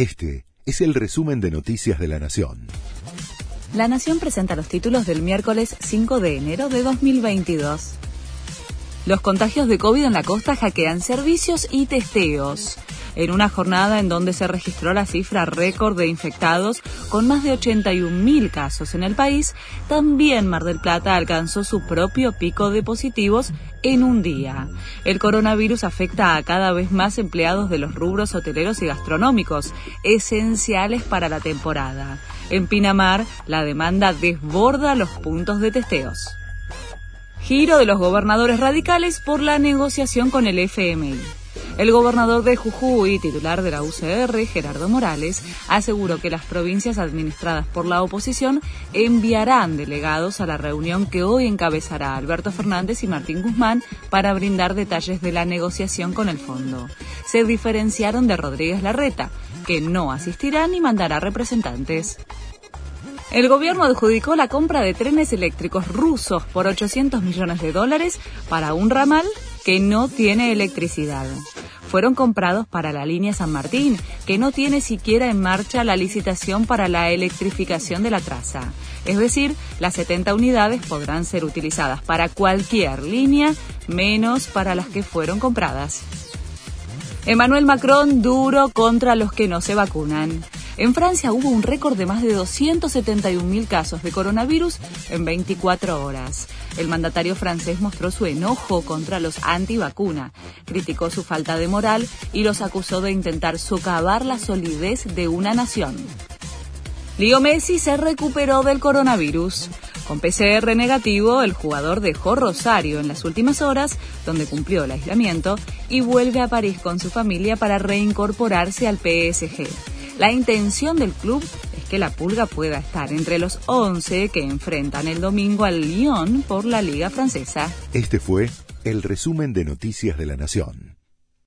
Este es el resumen de Noticias de la Nación. La Nación presenta los títulos del miércoles 5 de enero de 2022. Los contagios de COVID en la costa hackean servicios y testeos en una jornada en donde se registró la cifra récord de infectados con más de 81.000 casos en el país, también Mar del Plata alcanzó su propio pico de positivos en un día. El coronavirus afecta a cada vez más empleados de los rubros hoteleros y gastronómicos, esenciales para la temporada. En Pinamar, la demanda desborda los puntos de testeos. Giro de los gobernadores radicales por la negociación con el FMI. El gobernador de Jujuy, titular de la UCR, Gerardo Morales, aseguró que las provincias administradas por la oposición enviarán delegados a la reunión que hoy encabezará Alberto Fernández y Martín Guzmán para brindar detalles de la negociación con el fondo. Se diferenciaron de Rodríguez Larreta, que no asistirá ni mandará representantes. El gobierno adjudicó la compra de trenes eléctricos rusos por 800 millones de dólares para un ramal que no tiene electricidad fueron comprados para la línea San Martín, que no tiene siquiera en marcha la licitación para la electrificación de la traza. Es decir, las 70 unidades podrán ser utilizadas para cualquier línea, menos para las que fueron compradas. Emmanuel Macron duro contra los que no se vacunan. En Francia hubo un récord de más de 271.000 casos de coronavirus en 24 horas. El mandatario francés mostró su enojo contra los antivacuna, criticó su falta de moral y los acusó de intentar socavar la solidez de una nación. Leo Messi se recuperó del coronavirus. Con PCR negativo, el jugador dejó Rosario en las últimas horas, donde cumplió el aislamiento, y vuelve a París con su familia para reincorporarse al PSG. La intención del club es que la Pulga pueda estar entre los 11 que enfrentan el domingo al Lyon por la Liga Francesa. Este fue el resumen de Noticias de la Nación.